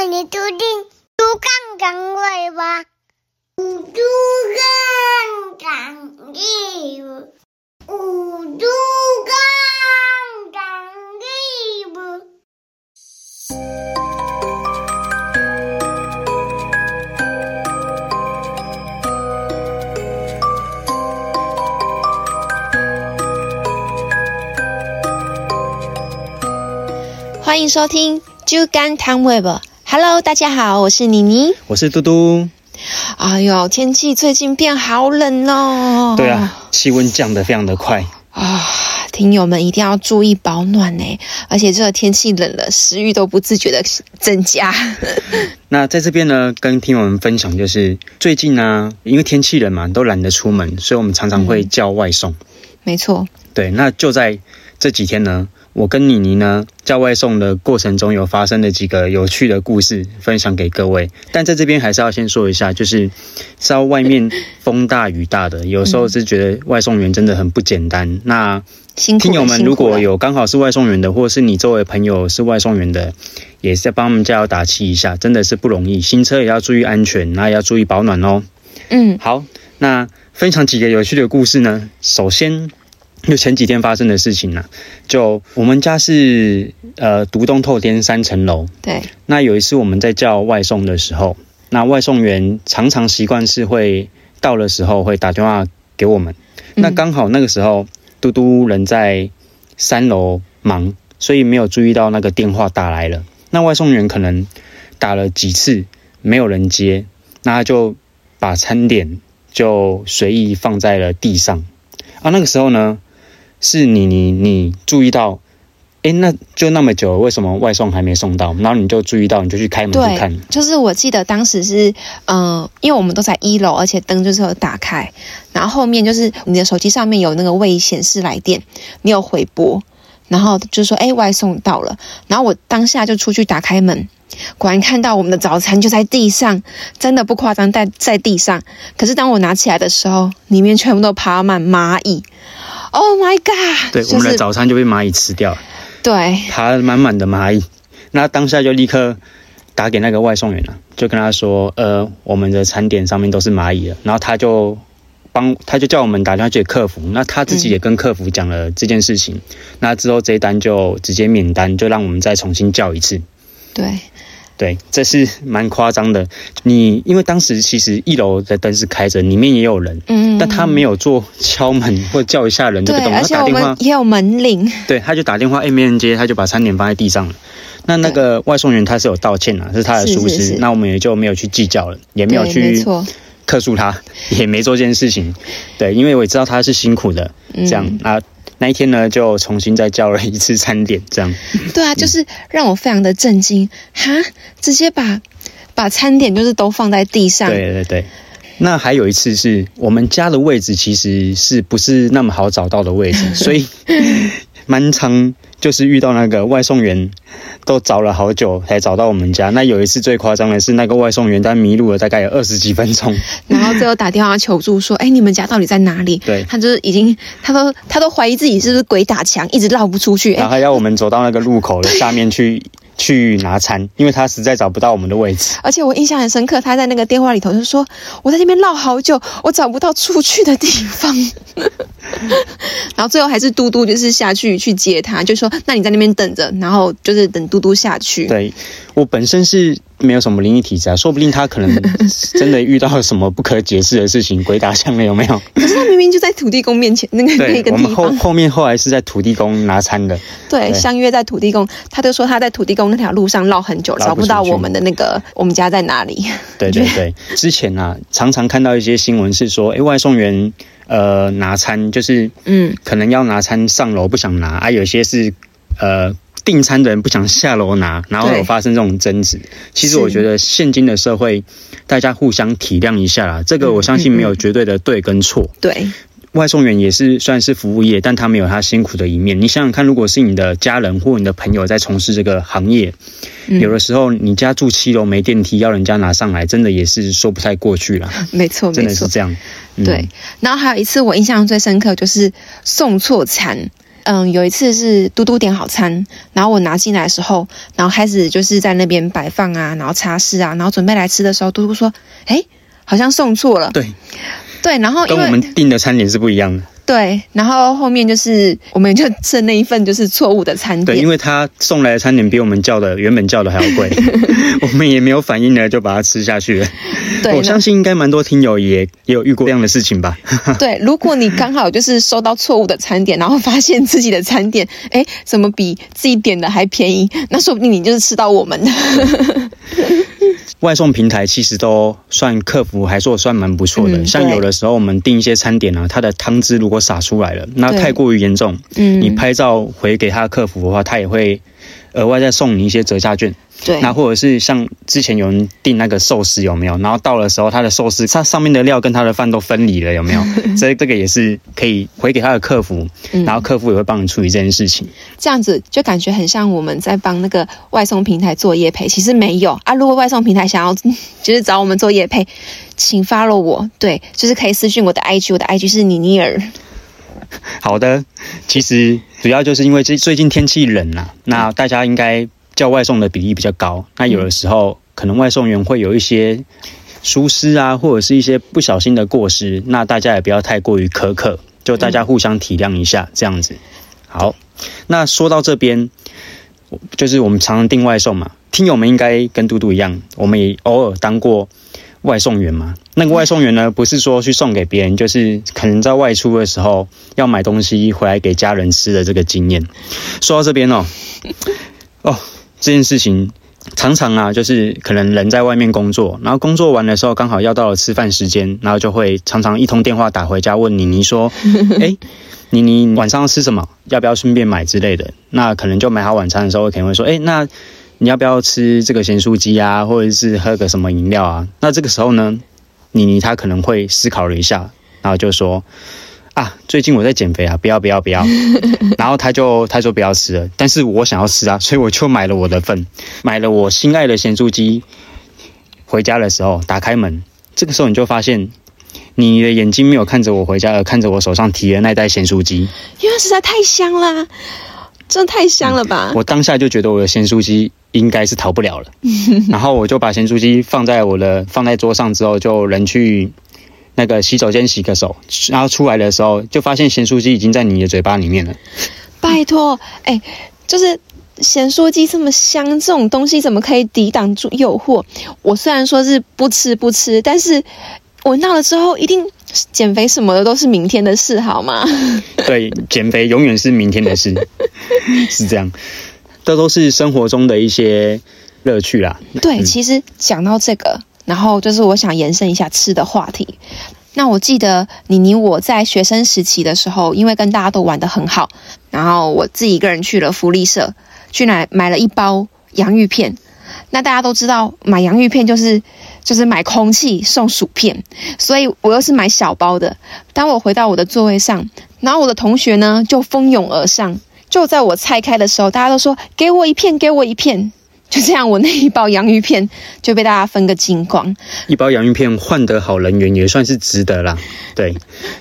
欢迎收听猪刚讲话吧，猪刚讲义务，猪刚讲义务。欢迎收听《猪肝汤 web》。Hello，大家好，我是妮妮。我是嘟嘟。哎呦，天气最近变好冷哦。对啊，气温降得非常的快。啊，听友们一定要注意保暖呢，而且这个天气冷了，食欲都不自觉的增加。那在这边呢，跟听友们分享，就是最近呢，因为天气冷嘛，都懒得出门，所以我们常常会叫外送。没错，对，那就在这几天呢，我跟妮妮呢在外送的过程中，有发生的几个有趣的故事，分享给各位。但在这边还是要先说一下，就是知道外面风大雨大的，有时候是觉得外送员真的很不简单。那听友们如果有刚好是外送员的，或者是你周围朋友是外送员的，也是在帮他们加油打气一下，真的是不容易。新车也要注意安全，那也要注意保暖哦。嗯，好，那分享几个有趣的故事呢。首先，就前几天发生的事情呢、就我们家是呃独栋透天三层楼，对，那有一次我们在叫外送的时候，那外送员常常习惯是会到的时候会打电话给我们，嗯那刚好那个时候嘟嘟人在三楼忙，所以没有注意到那个电话打来了。那外送员可能打了几次没有人接，那他就把餐点就随意放在了地上。啊，那个时候呢，是你你你注意到，哎，那就那么久，为什么外送还没送到？然后你就注意到，你就去开门去看，。就是我记得当时是，嗯、因为我们都在一楼，而且灯就是有打开，然后后面就是你的手机上面有那个未显示来电，你有回拨，然后就说，哎，外送到了，然后我当下就出去打开门。果然看到我们的早餐就在地上，真的不夸张，在在地上。可是当我拿起来的时候，里面全部都爬满蚂蚁。Oh my god！对，就是我们的早餐就被蚂蚁吃掉了，对爬了满满的蚂蚁。那当下就立刻打给那个外送员了，就跟他说，呃，我们的餐点上面都是蚂蚁了。然后他就帮，他就叫我们打电话去给客服。那他自己也跟客服讲了这件事情。那之后这一单就直接免单，就让我们再重新叫一次。对对，这是蛮夸张的。你因为当时其实一楼的灯是开着，里面也有人，嗯但他没有做敲门或叫一下人这对个，动作，他打电话们，也有门铃。对，他就打电话，哎，没人接，他就把餐点放在地上了。那那个外送员他是有道歉啊，是他的疏失，那我们也就没有去计较了，也没有去错。克诉他，也没做这件事情。对，因为我也知道他是辛苦的，嗯这样啊。那一天呢，就重新再叫了一次餐点，这样。对啊，就是让我非常的震惊，哈，直接把把餐点就是都放在地上，对对对。那还有一次是我们家的位置其实是不是那么好找到的位置，所以蛮常就是遇到那个外送员都找了好久才找到我们家。那有一次最夸张的是那个外送员他迷路了大概有二十几分钟，然后最后打电话求助说，哎，你们家到底在哪里？对他就是已经，他都他都怀疑自己是不是鬼打墙，一直绕不出去，哎。然后还要我们走到那个路口的下面去去拿餐，因为他实在找不到我们的位置。而且我印象很深刻，他在那个电话里头就说：“我在那边绕好久，我找不到出去的地方。”然后最后还是嘟嘟就是下去去接他，就说：“那你在那边等着，然后就是等嘟嘟下去。”对我本身是没有什么灵异体质啊，说不定他可能 真的遇到什么不可解释的事情，鬼打墙了有没有？可是他明明就在土地公面前那个那对，个地我们后方，后面后来是在土地公拿餐的，对，对相约在土地公，他就说他在土地公那条路上绕很久，找不到我们的那个我们家在哪里。对对 对。之前啊，常常看到一些新闻是说，诶，外送员呃拿餐就是嗯，可能要拿餐上楼不想拿啊，有些是呃订餐的人不想下楼拿，然后有发生这种争执。其实我觉得现今的社会，大家互相体谅一下啦，这个我相信没有绝对的对跟错。对，外送员也是算是服务业，但他没有他辛苦的一面。你想想看，如果是你的家人或你的朋友在从事这个行业，嗯有的时候你家住七楼没电梯，要人家拿上来，真的也是说不太过去了。没错，没错真的是。这样。嗯对，然后还有一次我印象最深刻就是送错餐，嗯，有一次是嘟嘟点好餐，然后我拿进来的时候，然后开始就是在那边摆放啊，然后擦拭啊，然后准备来吃的时候，嘟嘟说：“哎，好像送错了。”对，对，然后因跟我们订的餐点是不一样的。对，然后后面就是我们就吃了那一份就是错误的餐对，点因。为他送来的餐点比我们叫的原本叫的还要贵，我们也没有反应呢，就把它吃下去了。对，我相信应该蛮多听友也也有遇过这样的事情吧。对，如果你刚好就是收到错误的餐点，然后发现自己的餐点，哎，怎么比自己点的还便宜？那说不定你就是吃到我们的。外送平台其实都算客服还做算蛮不错的，嗯像有的时候我们订一些餐点啊，它的汤汁如果洒出来了，那太过于严重，嗯，你拍照回给他的客服的话，他也会额外再送你一些折价券。对，那或者是像之前有人订那个寿司有没有？然后到的时候，他的寿司它上面的料跟他的饭都分离了有没有？所以这个也是可以回给他的客服，嗯然后客服也会帮你处理这件事情。这样子就感觉很像我们在帮那个外送平台做业配，其实没有啊。如果外送平台想要 就是找我们做业配，请 follow 我，对，就是可以私讯我的 IG，我的 IG 是妮妮儿。好的，其实主要就是因为最最近天气冷啊、那大家应该叫外送的比例比较高。那有的时候可能外送员会有一些疏失啊，或者是一些不小心的过失，那大家也不要太过于苛刻，就大家互相体谅一下，这样子。好，那说到这边，就是我们常常订外送嘛，听友们应该跟嘟嘟一样，我们也偶尔当过外送员嘛。那个外送员呢，不是说去送给别人，就是可能在外出的时候要买东西回来给家人吃的这个经验。说到这边哦，哦，这件事情常常啊，就是可能人在外面工作，然后工作完的时候刚好要到了吃饭时间，然后就会常常一通电话打回家问你，你说：“ 哎，妮妮晚上要吃什么？要不要顺便买之类的？”那可能就买好晚餐的时候，可能会说：“哎，那你要不要吃这个咸酥鸡啊，或者是喝个什么饮料啊？”那这个时候呢，妮妮她可能会思考了一下，然后就说。啊，最近我在减肥啊，不要不要不要，然后他就他就不要吃了，但是我想要吃啊，所以我就买了我的份，买了我心爱的咸酥鸡。回家的时候打开门，这个时候你就发现，你的眼睛没有看着我回家，而看着我手上提的那袋咸酥鸡。因为实在太香啦，真的太香了吧！我当下就觉得我的咸酥鸡应该是逃不了了，然后我就把咸酥鸡放在我的放在桌上之后，就人去那个洗手间洗个手，然后出来的时候就发现咸酥鸡已经在你的嘴巴里面了。拜托，哎，就是咸酥鸡这么香，这种东西怎么可以抵挡住诱惑？我虽然说是不吃不吃，但是闻到了之后，一定减肥什么的都是明天的事，好吗？对，减肥永远是明天的事，是这样。这都是生活中的一些乐趣啦。对，嗯其实讲到这个，然后就是我想延伸一下吃的话题。那我记得你你我在学生时期的时候，因为跟大家都玩得很好，然后我自己一个人去了福利社，去买买了一包洋芋片。那大家都知道，买洋芋片就是就是买空气送薯片，所以我又是买小包的。当我回到我的座位上，然后我的同学呢就蜂拥而上，就在我拆开的时候，大家都说给我一片，给我一片。就这样，我那一包洋芋片就被大家分个精光。一包洋芋片换得好人缘也算是值得啦。对，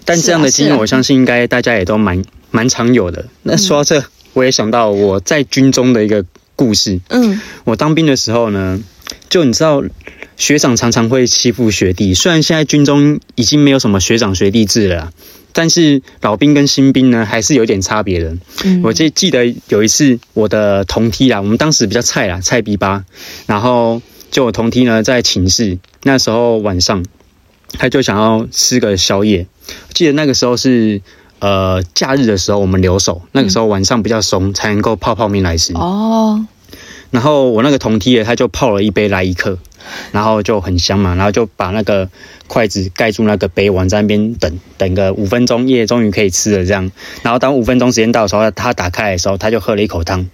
但这样的经验，我相信应该大家也都蛮蛮常有的。那说到这，我也想到我在军中的一个故事。嗯，我当兵的时候呢，就你知道，学长常常会欺负学弟。虽然现在军中已经没有什么学长学弟制了，但是老兵跟新兵呢还是有点差别的。嗯我记记得有一次我的同梯啦，我们当时比较菜啦，菜逼吧，然后就我同梯呢在寝室，那时候晚上他就想要吃个宵夜，记得那个时候是。呃，假日的时候我们留守，那个时候晚上比较松，才能够泡泡面来吃。哦，然后我那个同梯的他就泡了一杯来一克，然后就很香嘛，然后就把那个筷子盖住那个杯碗，在那边等等个五分钟，耶，终于可以吃了这样。然后当五分钟时间到的时候，他打开的时候，他就喝了一口汤。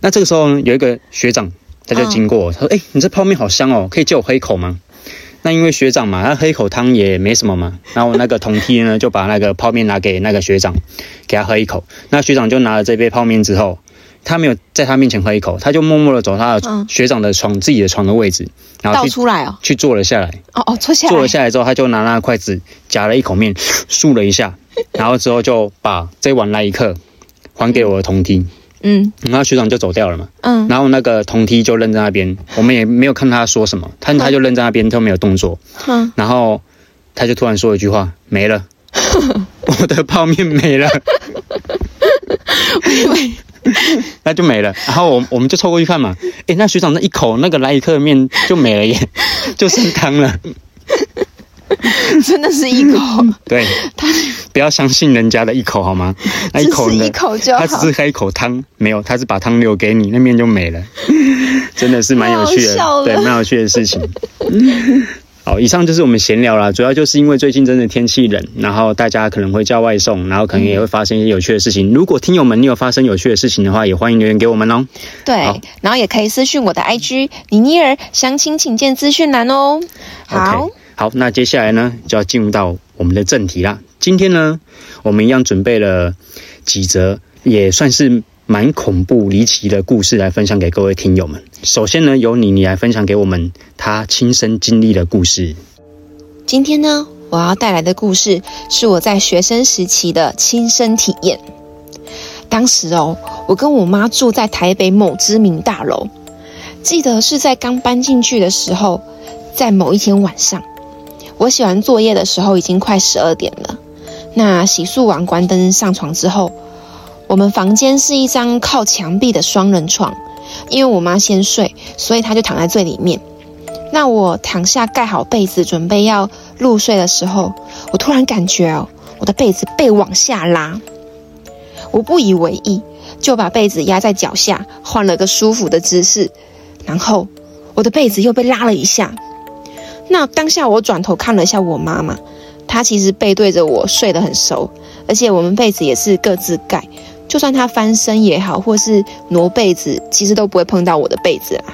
那这个时候呢有一个学长，他就经过，他说：“哎、你这泡面好香哦，可以借我喝一口吗？”那因为学长嘛，他喝一口汤也没什么嘛。然后那个同梯呢，就把那个泡面拿给那个学长，给他喝一口。那学长就拿了这杯泡面之后，他没有在他面前喝一口，他就默默的走他的嗯。学长的床、自己的床的位置，然后倒去出来哦，去坐了下来。哦哦，坐下来，坐了下来之后，他就拿那个筷子夹了一口面，漱了一下，然后之后就把这碗来一克还给我的同梯，嗯。然后学长就走掉了嘛。嗯。然后那个同梯就愣在那边，我们也没有看他说什么，他他就愣在那边都没有动作。嗯，然后他就突然说一句话：“没了，我的泡面没了。” 那就没了。然后我我们就凑过去看嘛，诶，那学长那一口那个来一克的面就没了耶，就剩汤了。真的是一口，对，他不要相信人家的一口好吗？那一口呢只是一？口就好他只。是喝一口汤，没有，他是把汤留给你，那面就没了，真的是蛮有趣的，对，蛮有趣的事情。好，以上就是我们闲聊啦，主要就是因为最近真的天气冷，然后大家可能会叫外送，然后可能也会发生一些有趣的事情。如果听友们你有发生有趣的事情的话，也欢迎留言给我们哦。对，然后也可以私讯我的 IG 妮妮儿详情请见资讯栏哦。好好，那接下来呢，就要进入到我们的正题啦。今天呢，我们一样准备了几则，也算是蛮恐怖离奇的故事来分享给各位听友们。首先呢，由你你来分享给我们他亲身经历的故事。今天呢，我要带来的故事是我在学生时期的亲身体验。当时哦，我跟我妈住在台北某知名大楼，记得是在刚搬进去的时候，在某一天晚上，我写完作业的时候已经快十二点了。那洗漱完关灯上床之后，我们房间是一张靠墙壁的双人床，因为我妈先睡，所以她就躺在最里面。那我躺下盖好被子，准备要入睡的时候，我突然感觉哦，我的被子被往下拉。我不以为意，就把被子压在脚下，换了个舒服的姿势，然后我的被子又被拉了一下。那当下我转头看了一下我妈妈，她其实背对着我睡得很熟，而且我们被子也是各自盖，就算他翻身也好，或是挪被子，其实都不会碰到我的被子啦。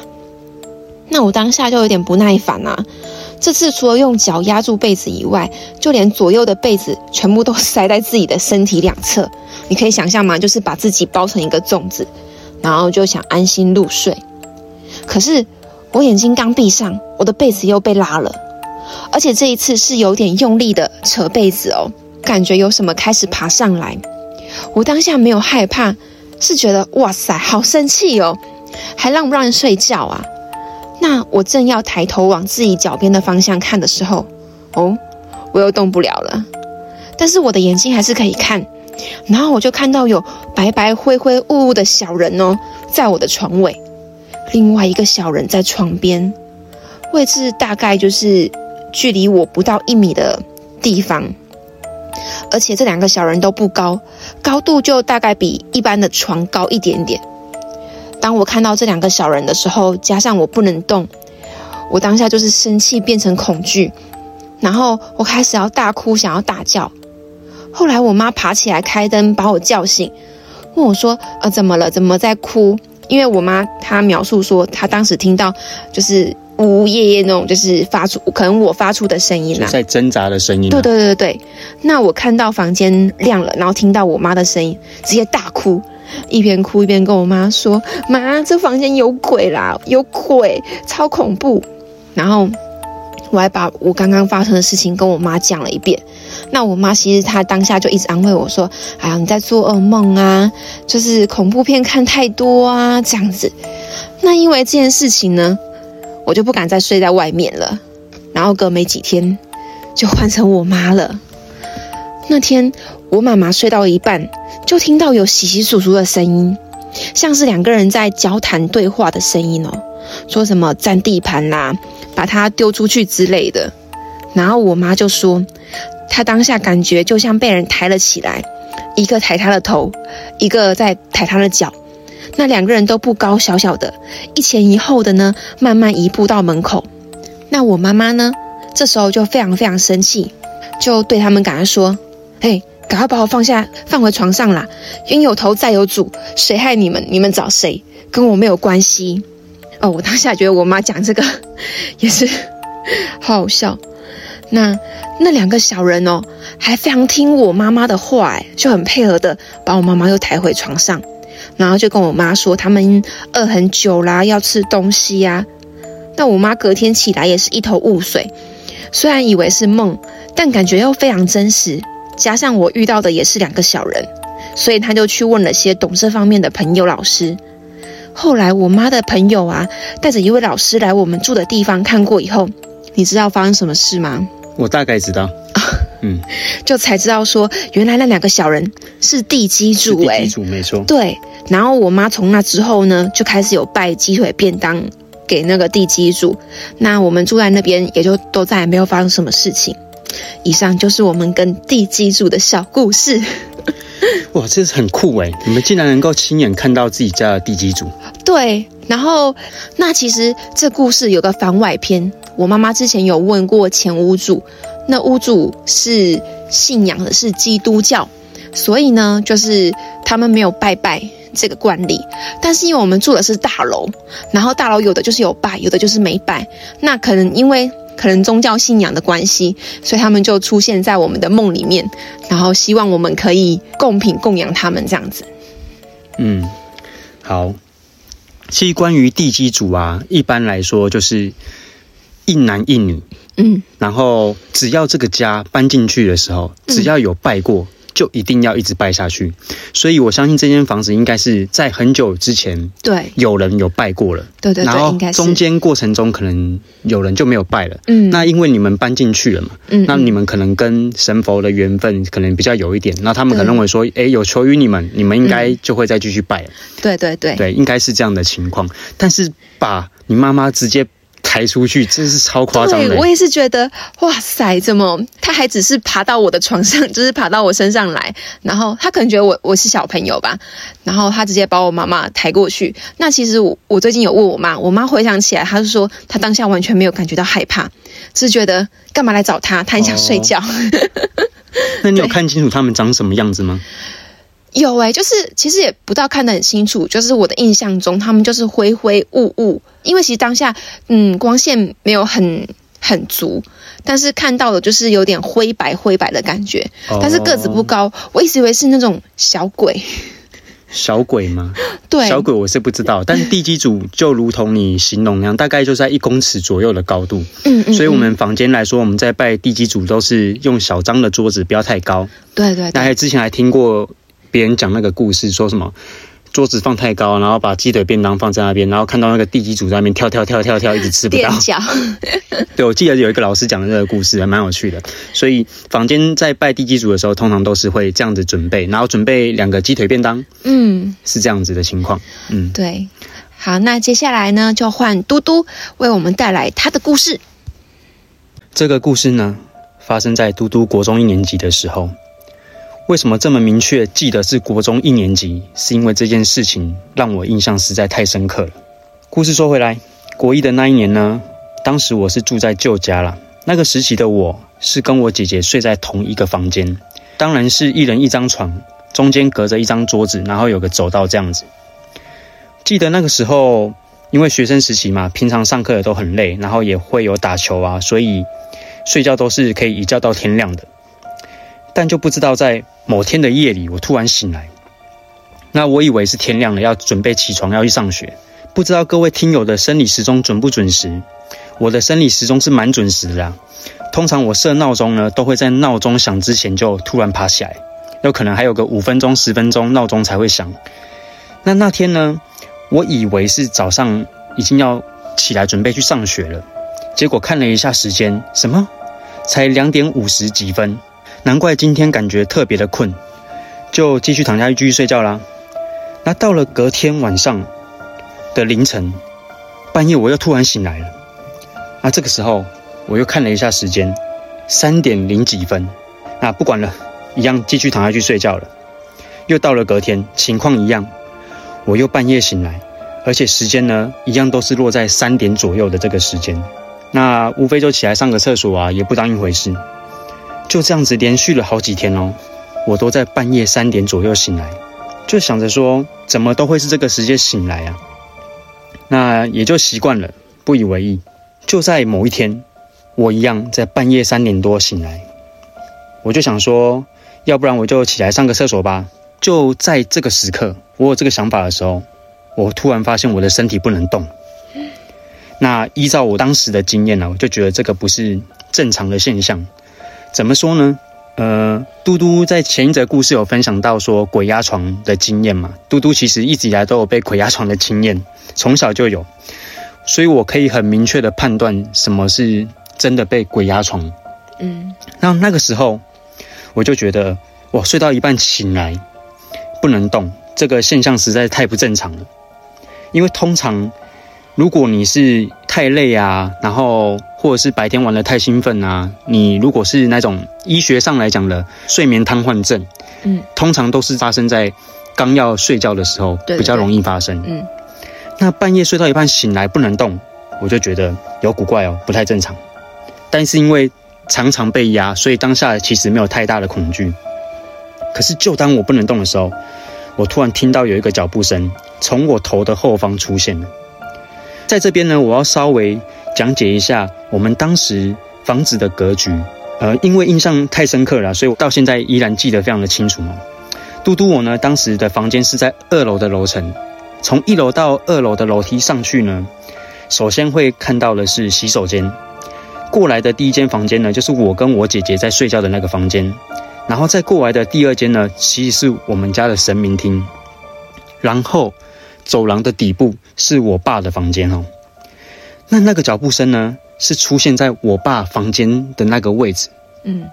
那我当下就有点不耐烦啊。这次除了用脚压住被子以外，就连左右的被子全部都塞在自己的身体两侧。你可以想象吗？就是把自己包成一个粽子，然后就想安心入睡。可是我眼睛刚闭上，我的被子又被拉了，而且这一次是有点用力的扯被子哦，感觉有什么开始爬上来。我当下没有害怕，是觉得哇塞，好生气哦，还让不让人睡觉啊？那我正要抬头往自己脚边的方向看的时候，哦，我又动不了了。但是我的眼睛还是可以看，然后我就看到有白白灰灰雾雾的小人哦，在我的床尾，另外一个小人在床边，位置大概就是距离我不到一米的地方，而且这两个小人都不高，高度就大概比一般的床高一点点。当我看到这两个小人的时候，加上我不能动，我当下就是生气变成恐惧，然后我开始要大哭，想要大叫。后来我妈爬起来开灯把我叫醒，问我说：“呃，怎么了？怎么在哭？”因为我妈她描述说，她当时听到就是呜呜咽咽那种，就是发出可能我发出的声音就啦、在挣扎的声音、啊。对对对对对，那我看到房间亮了，然后听到我妈的声音，直接大哭，一边哭一边跟我妈说：“妈，这房间有鬼啦，有鬼，超恐怖。”然后我还把我刚刚发生的事情跟我妈讲了一遍。那我妈其实她当下就一直安慰我说：“哎呀，你在做噩梦啊，就是恐怖片看太多啊，这样子。”那因为这件事情呢，我就不敢再睡在外面了。然后隔没几天，就换成我妈了。那天我妈妈睡到一半，就听到有稀稀疏疏的声音，像是两个人在交谈对话的声音哦，说什么占地盘啦，把她丢出去之类的。然后我妈就说，她当下感觉就像被人抬了起来，一个抬她的头，一个在抬她的脚。那两个人都不高，小小的，一前一后的呢，慢慢移步到门口。那我妈妈呢，这时候就非常非常生气，就对他们赶快说：“嘿，赶快把我放下，放回床上啦！冤有头债有主，谁害你们，你们找谁，跟我没有关系。”哦，我当下觉得我妈讲这个 也是 好好笑。那那两个小人哦，还非常听我妈妈的话，哎，就很配合的把我妈妈又抬回床上，然后就跟我妈说他们饿很久啦，要吃东西呀、那我妈隔天起来也是一头雾水，虽然以为是梦，但感觉又非常真实。加上我遇到的也是两个小人，所以她就去问了些懂这方面的朋友老师。后来我妈的朋友啊，带着一位老师来我们住的地方看过以后，你知道发生什么事吗？我大概知道，嗯，就才知道说，原来那两个小人是地基是主哎、地基主没错。对，然后我妈从那之后呢，就开始有拜鸡腿便当给那个地基主。那我们住在那边，也就都再也没有发生什么事情。以上就是我们跟地基主的小故事。哇，这是很酷哎！你们竟然能够亲眼看到自己家的地基主，对，然后那其实这故事有个番外篇，我妈妈之前有问过前屋主，那屋主是信仰的是基督教，所以呢，就是他们没有拜拜这个惯例。但是因为我们住的是大楼，然后大楼有的就是有拜，有的就是没拜，那可能因为。可能宗教信仰的关系，所以他们就出现在我们的梦里面，然后希望我们可以供品供养他们这样子。嗯，好。其实关于地基主啊，一般来说就是一男一女，嗯，然后只要这个家搬进去的时候，只要有拜过，就一定要一直拜下去。所以我相信这间房子应该是在很久之前对，有人有拜过了，对对对，然后中间过程中可能有人就没有拜了。嗯，那因为你们搬进去了嘛，嗯，那你们可能跟神佛的缘分可能比较有一点，那他们可能认为说，哎，有求于你们，你们应该就会再继续拜了。对对对。对，应该是这样的情况。但是把你妈妈直接抬出去，真是超夸张的对，我。也是觉得，哇塞，怎么他还只是爬到我的床上，就是爬到我身上来，然后他可能觉得我我是小朋友吧，然后他直接把我妈妈抬过去。那其实我我最近有问我妈，我妈回想起来，她是说她当下完全没有感觉到害怕，只是觉得干嘛来找她，她很想睡觉。那你有看清楚他们长什么样子吗？有诶、就是其实也不到看得很清楚，就是我的印象中，他们就是灰灰雾雾，因为其实当下嗯光线没有很很足，但是看到的就是有点灰白灰白的感觉，但是个子不高，我一直以为是那种小鬼，小鬼吗？对，小鬼我是不知道，但是地基主就如同你形容那样，大概就在一公尺左右的高度。嗯嗯，所以我嗯们房间来说，我们在拜地基主都是用小张的桌子，不要太高。对对对那还之前还听过别人讲那个故事，说什么桌子放太高，然后把鸡腿便当放在那边，然后看到那个地基主在那边跳跳跳跳跳，一直吃不到 对，我记得有一个老师讲的这个故事，还蛮有趣的。所以房间在拜地基主的时候，通常都是会这样子准备，然后准备两个鸡腿便当，嗯，是这样子的情况。嗯，对。好，那接下来呢，就换嘟嘟为我们带来他的故事。这个故事呢，发生在嘟嘟国中一年级的时候。为什么这么明确记得是国中一年级？是因为这件事情让我印象实在太深刻了。故事说回来，国一的那一年呢，当时我是住在舅家啦。那个时期的我是跟我姐姐睡在同一个房间，当然是一人一张床，中间隔着一张桌子，然后有个走道这样子。记得那个时候，因为学生时期嘛，平常上课也都很累，然后也会有打球啊，所以睡觉都是可以一觉到天亮的。但就不知道在某天的夜里，我突然醒来，那我以为是天亮了，要准备起床要去上学。不知道各位听友的生理时钟准不准时？我的生理时钟是蛮准时的啦。通常我设闹钟呢，都会在闹钟响之前就突然爬起来，有可能还有个五分钟、十分钟闹钟才会响。那那天呢，我以为是早上已经要起来准备去上学了，结果看了一下时间，什么？才两点五十几分，难怪今天感觉特别的困，就继续躺下去继续睡觉啦。那到了隔天晚上的凌晨，半夜我又突然醒来了。那这个时候我又看了一下时间，三点零几分。那不管了，一样继续躺下去睡觉了。又到了隔天，情况一样，我又半夜醒来，而且时间呢，一样都是落在三点左右的这个时间。那无非就起来上个厕所啊，也不当一回事。就这样子连续了好几天哦，我都在半夜三点左右醒来，就想着说，怎么都会是这个时间醒来啊？那也就习惯了，不以为意。就在某一天，我一样在半夜三点多醒来，我就想说，要不然我就起来上个厕所吧。就在这个时刻，我有这个想法的时候，我突然发现我的身体不能动。那依照我当时的经验呢、我就觉得这个不是正常的现象。怎么说呢？呃，嘟嘟在前一则故事有分享到说鬼压床的经验嘛？嘟嘟其实一直以来都有被鬼压床的经验，从小就有，所以我可以很明确的判断什么是真的被鬼压床。嗯那那个时候，我就觉得我睡到一半醒来不能动，这个现象实在太不正常了。因为通常如果你是太累啊，然后或者是白天玩的太兴奋啊，你如果是那种医学上来讲的睡眠瘫痪症，嗯通常都是发生在刚要睡觉的时候对对比较容易发生。嗯那半夜睡到一半醒来不能动，我就觉得有古怪哦，不太正常。但是因为常常被压，所以当下其实没有太大的恐惧。可是就当我不能动的时候，我突然听到有一个脚步声从我头的后方出现了。在这边呢，我要稍微讲解一下我们当时房子的格局。呃，因为印象太深刻了，所以我到现在依然记得非常的清楚嘛。嘟嘟我呢，当时的房间是在二楼的楼层，从一楼到二楼的楼梯上去呢，首先会看到的是洗手间。过来的第一间房间呢，就是我跟我姐姐在睡觉的那个房间。然后再过来的第二间呢，其实是我们家的神明厅。然后走廊的底部是我爸的房间哦。那那个脚步声呢，是出现在我爸房间的那个位置。嗯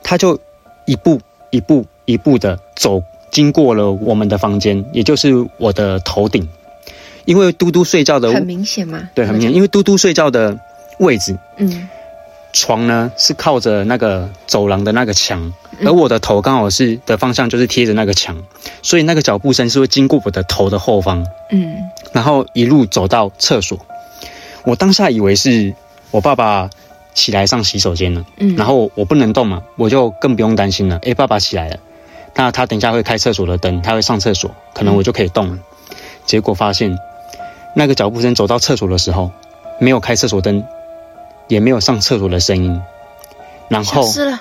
他就一步一步一步的走，经过了我们的房间，也就是我的头顶。因为嘟嘟睡觉的很明显嘛。对很明显，因为嘟嘟睡觉的位置嗯床呢是靠着那个走廊的那个墙，嗯而我的头刚好是的方向就是贴着那个墙，所以那个脚步声是会经过我的头的后方，嗯然后一路走到厕所。我当下以为是我爸爸起来上洗手间了。嗯，然后我不能动嘛，我就更不用担心了。诶，爸爸起来了，那他等一下会开厕所的灯，他会上厕所，可能我就可以动了。结果发现，那个脚步声走到厕所的时候，没有开厕所灯，也没有上厕所的声音，然后消失了。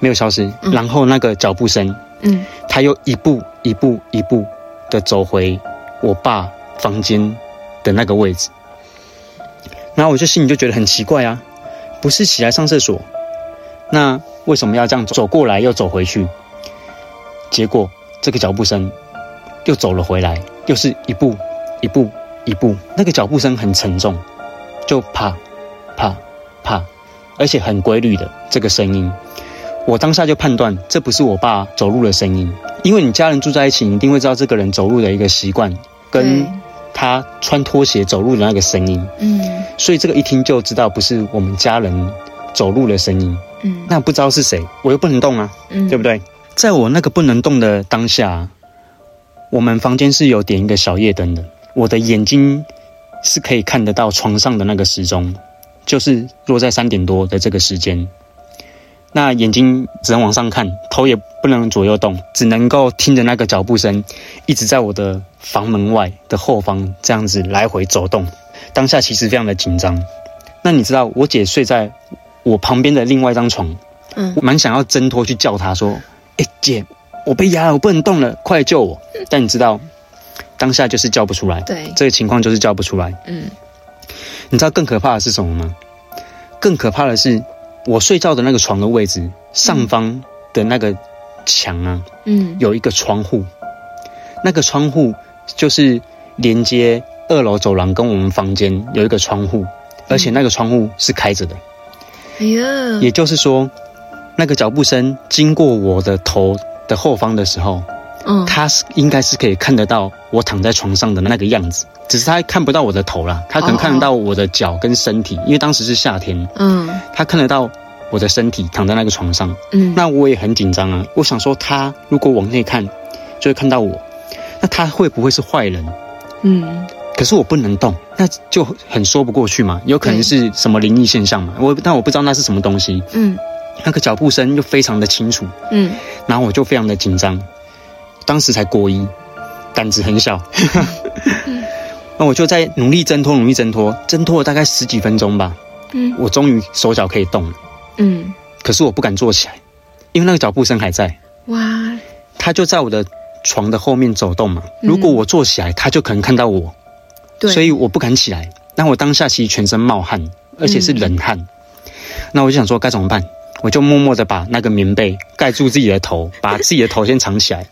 没有消失，嗯然后那个脚步声，嗯他又一步一步一步的走回我爸房间的那个位置，然后我就心里就觉得很奇怪啊，不是起来上厕所，那为什么要这样走过来又走回去？结果这个脚步声又走了回来，又是一步一步一步，那个脚步声很沉重，就啪啪啪，而且很规律的这个声音。我当下就判断这不是我爸走路的声音，因为你家人住在一起，你一定会知道这个人走路的一个习惯，跟他穿拖鞋走路的那个声音，嗯所以这个一听就知道不是我们家人走路的声音。嗯那不知道是谁，我又不能动啊，嗯，对不对？在我那个不能动的当下，我们房间是有点一个小夜灯的，我的眼睛是可以看得到床上的那个时钟，就是落在三点多的这个时间。那眼睛只能往上看，头也不能左右动，只能够听着那个脚步声，一直在我的房门外的后方这样子来回走动。当下其实非常的紧张。那你知道，我姐睡在我旁边的另外一张床，嗯我蛮想要挣脱去叫她说：“哎、姐，我被压了，我不能动了，快来救我！”但你知道，当下就是叫不出来，对，这个情况就是叫不出来。嗯你知道更可怕的是什么吗？更可怕的是，我睡觉的那个床的位置上方的那个墙啊，嗯。有一个窗户，那个窗户就是连接二楼走廊跟我们房间有一个窗户，而且那个窗户是开着的。哎呀，也就是说，那个脚步声经过我的头的后方的时候，嗯。他是应该是可以看得到我躺在床上的那个样子，只是他看不到我的头啦，他可能看得到我的脚跟身体，因为当时是夏天，嗯。他看得到我的身体躺在那个床上。嗯，那我也很紧张啊，我想说他如果往内看，就会看到我，那他会不会是坏人？嗯。可是我不能动，那就很说不过去嘛，有可能是什么灵异现象嘛，我但我不知道那是什么东西。嗯。那个脚步声又非常的清楚，嗯。然后我就非常的紧张，当时才国一，胆子很小，那我就在努力挣脱，努力挣脱，挣脱了大概十几分钟吧，嗯。我终于手脚可以动了，嗯，可是我不敢坐起来，因为那个脚步声还在，哇，他就在我的床的后面走动嘛，嗯。如果我坐起来，他就可能看到我，对，所以我不敢起来。那我当下其实全身冒汗，而且是冷汗。那我就想说该怎么办？我就默默的把那个棉被盖住自己的头，把自己的头先藏起来，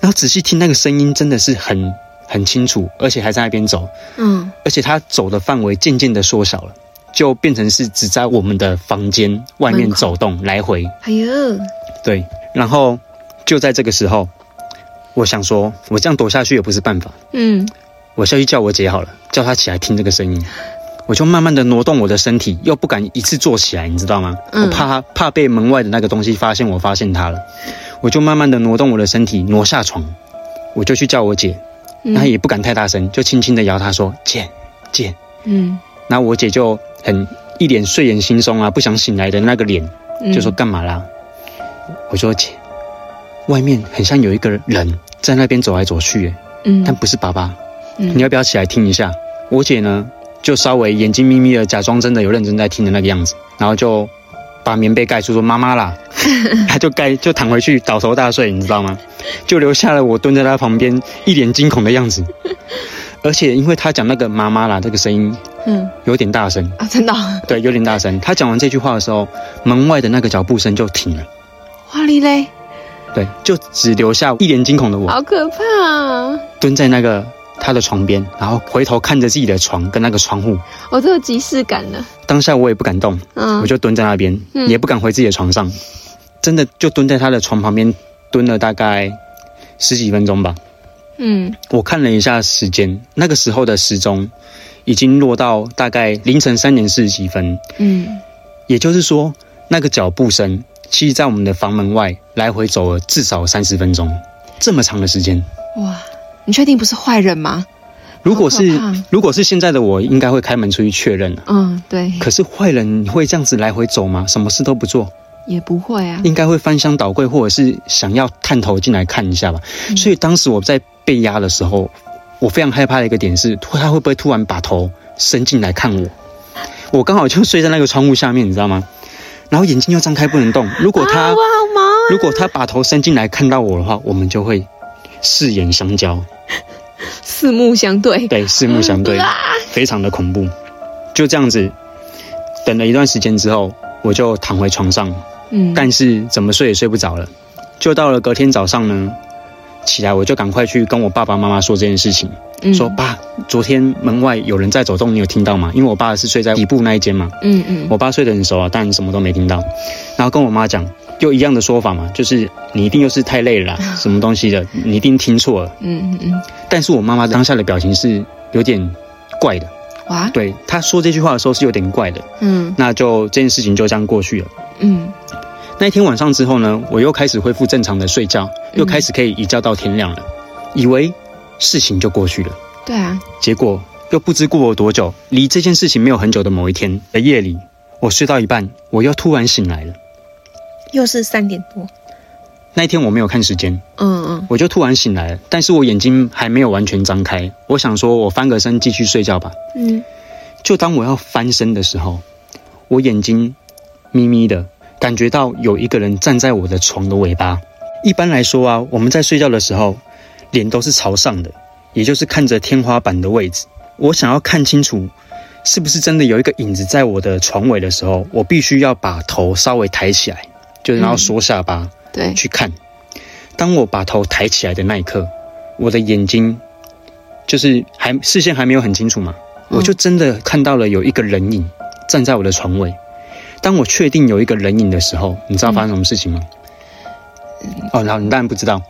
然后仔细听那个声音，真的是很很清楚，而且还在那边走，嗯，而且他走的范围渐渐的缩小了，就变成是只在我们的房间外面走动来回。哎呦，对，然后就在这个时候，我想说，我这样躲下去也不是办法，嗯，我下去叫我姐好了，叫她起来听这个声音。我就慢慢的挪动我的身体，又不敢一次坐起来，你知道吗？嗯。我怕怕被门外的那个东西发现我发现它了，我就慢慢的挪动我的身体，挪下床，我就去叫我姐，嗯。她也不敢太大声，就轻轻的摇她说姐姐，嗯，然后我姐就很一脸睡眼惺忪啊，不想醒来的那个脸，嗯。就说干嘛啦？我说姐，外面很像有一个人在那边走来走去耶，嗯，但不是爸爸，嗯。你要不要起来听一下？我姐呢，就稍微眼睛眯眯的，假装真的有认真在听的那个样子，然后就把棉被盖住，说妈妈啦，他就盖就躺回去倒头大睡，你知道吗？就留下了我蹲在他旁边，一脸惊恐的样子。而且因为他讲那个妈妈啦这个声音嗯有点大声，啊，真的哦，对，有点大声。他讲完这句话的时候，门外的那个脚步声就停了，哇哩嘞，对，就只留下一脸惊恐的我好可怕啊！蹲在那个她的床边，然后回头看着自己的床跟那个窗户。我都有即视感了，当下我也不敢动，嗯，我就蹲在那边，嗯。也不敢回自己的床上，真的就蹲在他的床旁边蹲了大概十几分钟吧。嗯。我看了一下时间，那个时候的时钟已经落到大概凌晨三点四十几分，嗯，也就是说，那个脚步声其实在我们的房门外来回走了至少三十分钟，这么长的时间。哇，你确定不是坏人吗？如果是如果是现在的我，应该会开门出去确认了。嗯，对，可是坏人会这样子来回走吗？什么事都不做？也不会啊，应该会翻箱倒柜，或者是想要探头进来看一下吧。嗯所以当时我在被压的时候，我非常害怕的一个点是，他会不会突然把头伸进来看我？我刚好就睡在那个窗户下面，你知道吗？然后眼睛又张开不能动。如果他、如果他把头伸进来看到我的话，我们就会四眼相交，四目相对，对，四目相对，啊。非常的恐怖。就这样子，等了一段时间之后，我就躺回床上，嗯，但是怎么睡也睡不着了。就到了隔天早上呢，起来我就赶快去跟我爸爸妈妈说这件事情，嗯。说爸，昨天门外有人在走动，你有听到吗？因为我爸是睡在底部那一间嘛，嗯嗯。我爸睡得很熟啊，但什么都没听到。然后跟我妈讲，就一样的说法嘛，就是你一定又是太累了啦，什么东西的，你一定听错了。嗯嗯嗯，但是我妈妈当下的表情是有点怪的，哇，对她说这句话的时候是有点怪的。嗯那就这件事情就这样过去了。嗯那一天晚上之后呢，我又开始恢复正常的睡觉，又开始可以一觉到天亮了，以为事情就过去了。对啊，结果又不知过了多久，离这件事情没有很久的某一天的夜里，我睡到一半，我又突然醒来了。又是三点多，那一天我没有看时间，嗯嗯我就突然醒来了，但是我眼睛还没有完全张开。我想说，我翻个身继续睡觉吧。嗯就当我要翻身的时候，我眼睛眯眯的，感觉到有一个人站在我的床的尾巴。一般来说啊，我们在睡觉的时候，脸都是朝上的，也就是看着天花板的位置。我想要看清楚是不是真的有一个影子在我的床尾的时候，我必须要把头稍微抬起来，就是然后缩下巴、对，去看。当我把头抬起来的那一刻，我的眼睛就是还视线还没有很清楚嘛，嗯我就真的看到了有一个人影站在我的床尾。当我确定有一个人影的时候，你知道发生什么事情吗？哦，然后你当然不知道，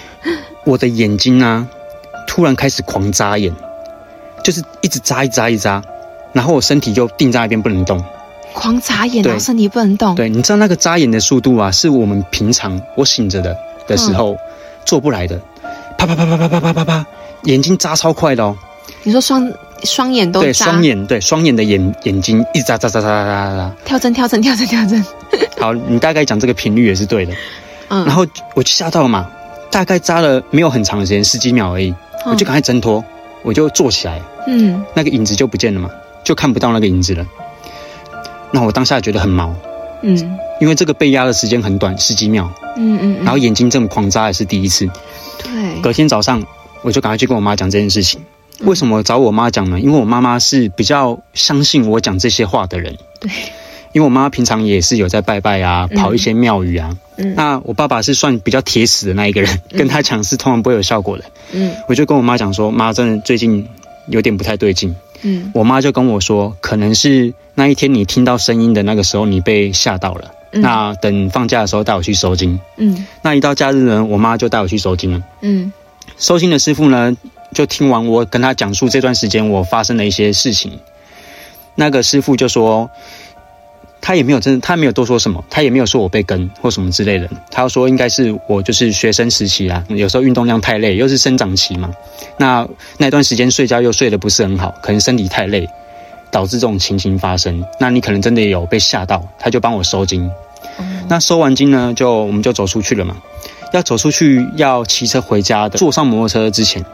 我的眼睛啊，突然开始狂眨眼，就是一直眨一眨一眨，然后我身体就定在那边不能动。狂眨眼，对。然后身体不能动，对，你知道那个眨眼的速度啊，是我们平常我醒着的的时候、做不来的，啪啪啪啪啪啪啪啪啪，眼睛眨超快的哦。你说双双眼都对，双眼，对，双眼的眼眼睛一直眨眨眨眨眨眨眨。跳针跳针跳针跳针，好，你大概讲这个频率也是对的。嗯，然后我就吓到了嘛，大概眨了没有很长的时间，十几秒而已，我就赶快挣脱，我就坐起来，嗯。那个影子就不见了嘛，就看不到那个影子了。那我当下觉得很毛，嗯因为这个被压的时间很短，十几秒，嗯嗯，然后眼睛这么狂眨也是第一次。对，隔天早上，我就赶快去跟我妈讲这件事情。为什么找我妈讲呢？因为我妈妈是比较相信我讲这些话的人。对，因为我妈平常也是有在拜拜啊，跑一些庙宇啊。嗯那我爸爸是算比较铁死的那一个人，跟他讲是通常不会有效果的。嗯我就跟我妈讲说，妈，真的最近有点不太对劲。嗯我妈就跟我说，可能是那一天你听到声音的那个时候，你被吓到了。嗯那等放假的时候带我去收金。嗯那一到假日呢，我妈就带我去收金了。嗯收金的师傅呢，就听完我跟他讲述这段时间我发生的一些事情，那个师傅就说，他也没有真的，他没有多说什么，他也没有说我被跟或什么之类的，他说应该是我就是学生时期啊，有时候运动量太累，又是生长期嘛，那那段时间睡觉又睡得不是很好，可能身体太累，导致这种情形发生。那你可能真的有被吓到，他就帮我收金。那收完金呢，就我们就走出去了嘛。要走出去要骑车回家的，坐上摩托车之前，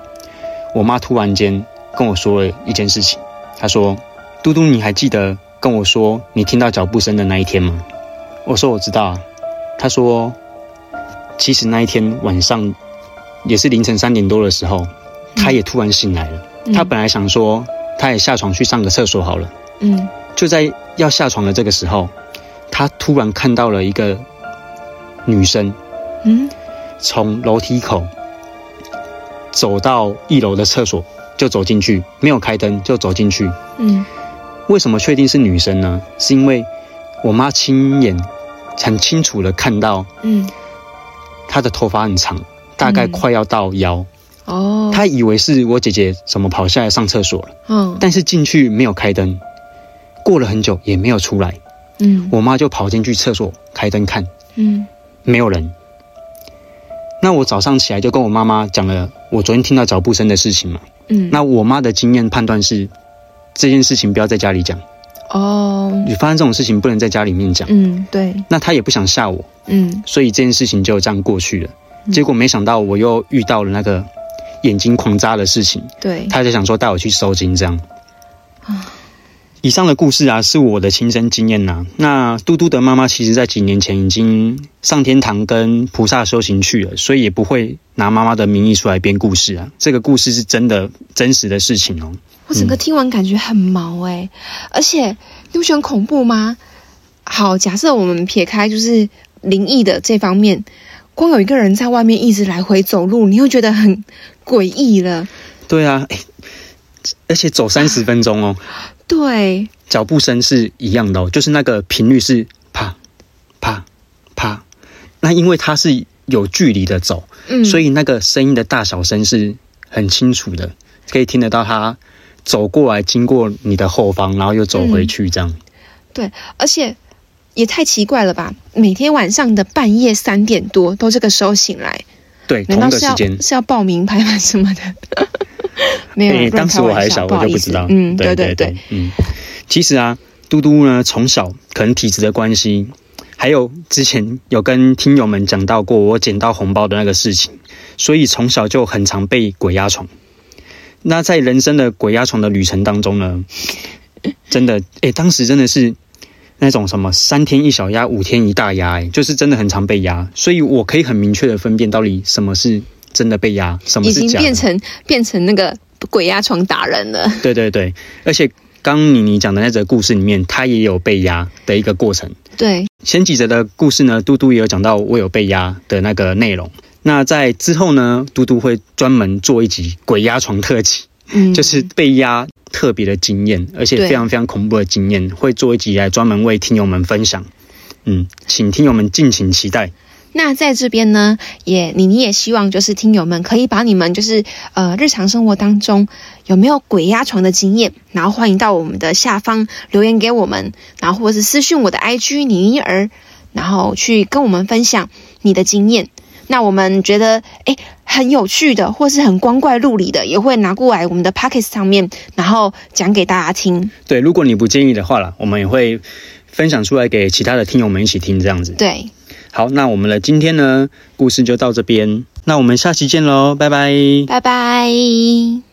我妈突然间跟我说了一件事情。她说：“嘟嘟，你还记得跟我说你听到脚步声的那一天吗？”我说：“我知道啊。”她说：“其实那一天晚上也是凌晨三点多的时候，他也突然醒来了。他本来想说，他也下床去上个厕所好了。嗯就在要下床的这个时候，他突然看到了一个女生嗯从楼梯口走到一楼的厕所，就走进去，没有开灯就走进去。嗯为什么确定是女生呢？是因为我妈亲眼很清楚的看到嗯她的头发很长，大概嗯快要到腰。哦，她以为是我姐姐怎么跑下来上厕所了，嗯但是进去没有开灯，过了很久也没有出来。嗯我妈就跑进去厕所开灯看，嗯没有人。那我早上起来就跟我妈妈讲了我昨天听到脚步声的事情嘛。嗯，那我妈的经验判断是，这件事情不要在家里讲，哦。你发生这种事情不能在家里面讲。嗯对。那他也不想吓我，嗯。所以这件事情就这样过去了。结果没想到我又遇到了那个眼睛狂扎的事情，对。他就想说带我去收金这样。啊以上的故事啊，是我的亲身经验呐、那嘟嘟的妈妈其实在几年前已经上天堂跟菩萨修行去了，所以也不会拿妈妈的名义出来编故事啊。这个故事是真的真实的事情哦。我整个听完感觉很毛哎、而且你不觉得很恐怖吗？好，假设我们撇开就是灵异的这方面，光有一个人在外面一直来回走路，你会觉得很诡异了。对啊，哎而且走三十分钟哦，对，脚步声是一样的哦，就是那个频率是啪啪啪。那因为它是有距离的走，嗯，所以那个声音的大小声是很清楚的，可以听得到他走过来，经过你的后方，然后又走回去，这样。对，而且也太奇怪了吧？每天晚上的半夜三点多都这个时候醒来，对，同难道是要一个时间。是要报名牌吗什么的？没有，当时我还小，我就不知道。嗯，对对对，嗯。其实啊，嘟嘟呢，从小可能体质的关系，还有之前有跟听友们讲到过我捡到红包的那个事情，所以从小就很常被鬼压床。那在人生的鬼压床的旅程当中呢，真的，诶，当时真的是那种什么三天一小压，五天一大压，诶，就是真的很常被压，所以我可以很明确的分辨到底什么是真的被压，什么已经是假的。变成变成那个鬼压床打人了。对对对，而且刚妮妮讲的那则故事里面，她也有被压的一个过程。对，前几则的故事呢，嘟嘟也有讲到我有被压的那个内容。那在之后呢，嘟嘟会专门做一集鬼压床特辑，嗯，就是被压特别的经验，而且非常非常恐怖的经验，会做一集来专门为听友们分享。嗯，请听友们敬请期待。那在这边呢，也你你也希望就是听友们可以把你们就是呃日常生活当中有没有鬼压床的经验，然后欢迎到我们的下方留言给我们，然后或是私讯我的 IG 妮妮儿，然后去跟我们分享你的经验。那我们觉得诶很有趣的，或是很光怪陆离的，也会拿过来我们的 p o c k e t 上面，然后讲给大家听。对，如果你不介意的话啦，我们也会分享出来给其他的听友们一起听，这样子。对，好，那我们的今天呢故事就到这边，那我们下期见喽，拜拜。拜拜。